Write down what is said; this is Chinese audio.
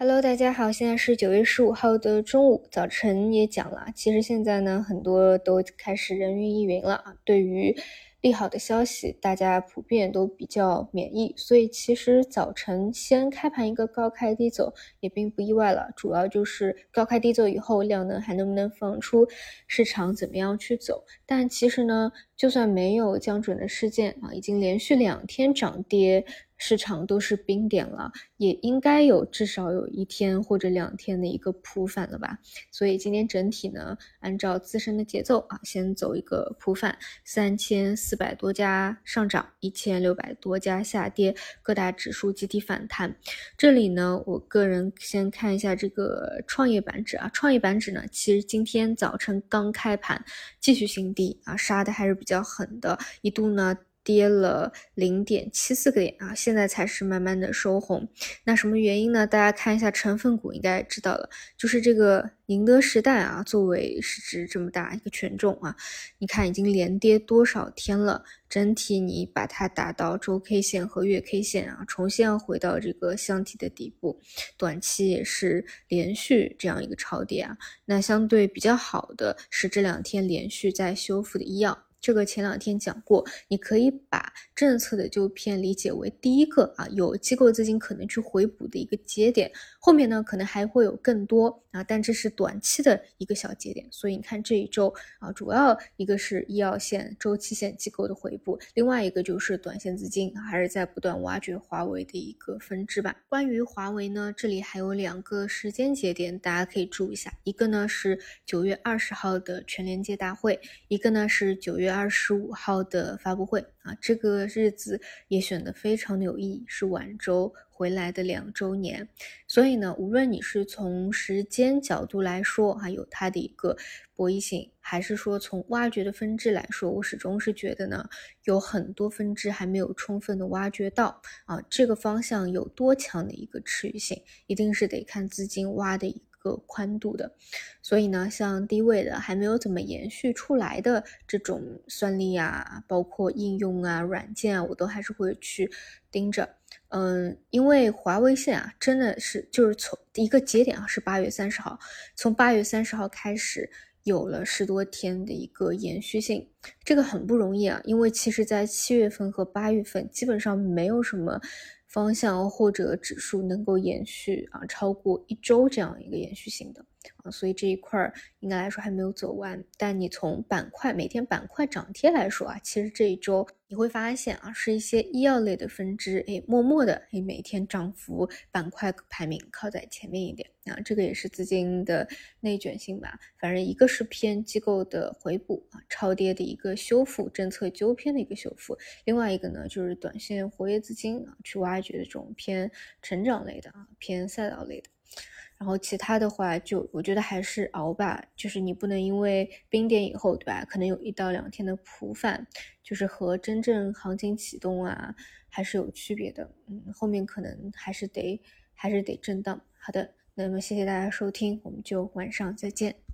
Hello，大家好，现在是九月十五号的中午，早晨也讲了。其实现在呢，很多都开始人云亦云了啊。对于利好的消息，大家普遍都比较免疫，所以其实早晨先开盘一个高开低走也并不意外了。主要就是高开低走以后，量能还能不能放出，市场怎么样去走。但其实呢，就算没有降准的事件啊，已经连续两天涨跌。市场都是冰点了，也应该有至少有一天或者两天的一个普反了吧。所以今天整体呢，按照自身的节奏啊，先走一个普反，三千四百多家上涨，一千六百多家下跌，各大指数集体反弹。这里呢，我个人先看一下这个创业板指啊，创业板指呢，其实今天早晨刚开盘继续新低啊，杀的还是比较狠的，一度呢。跌了零点七四个点啊，现在才是慢慢的收红。那什么原因呢？大家看一下成分股，应该知道了，就是这个宁德时代啊，作为市值这么大一个权重啊，你看已经连跌多少天了？整体你把它打到周 K 线和月 K 线啊，重新要回到这个箱体的底部，短期也是连续这样一个超跌啊。那相对比较好的是这两天连续在修复的医药。这个前两天讲过，你可以把政策的纠偏理解为第一个啊，有机构资金可能去回补的一个节点，后面呢可能还会有更多啊，但这是短期的一个小节点，所以你看这一周啊，主要一个是医药线、周期线机构的回补，另外一个就是短线资金还是在不断挖掘华为的一个分支吧。关于华为呢，这里还有两个时间节点，大家可以注意一下，一个呢是九月二十号的全连接大会，一个呢是九月。月二十五号的发布会啊，这个日子也选的非常的有意义，是晚周回来的两周年。所以呢，无论你是从时间角度来说，还有它的一个博弈性，还是说从挖掘的分支来说，我始终是觉得呢，有很多分支还没有充分的挖掘到啊，这个方向有多强的一个持续性，一定是得看资金挖的。个宽度的，所以呢，像低位的还没有怎么延续出来的这种算力啊，包括应用啊、软件啊，我都还是会去盯着。嗯，因为华为线啊，真的是就是从一个节点啊，是八月三十号，从八月三十号开始有了十多天的一个延续性，这个很不容易啊。因为其实在七月份和八月份基本上没有什么。方向或者指数能够延续啊，超过一周这样一个延续性的。啊，所以这一块儿应该来说还没有走完。但你从板块每天板块涨跌来说啊，其实这一周你会发现啊，是一些医药类的分支，哎，默默的哎，每天涨幅板块排名靠在前面一点啊。这个也是资金的内卷性吧。反正一个是偏机构的回补啊，超跌的一个修复，政策纠偏的一个修复；另外一个呢，就是短线活跃资金啊，去挖掘的这种偏成长类的啊，偏赛道类的。然后其他的话，就我觉得还是熬吧，就是你不能因为冰点以后，对吧？可能有一到两天的普反，就是和真正行情启动啊，还是有区别的。嗯，后面可能还是得还是得震荡。好的，那么谢谢大家收听，我们就晚上再见。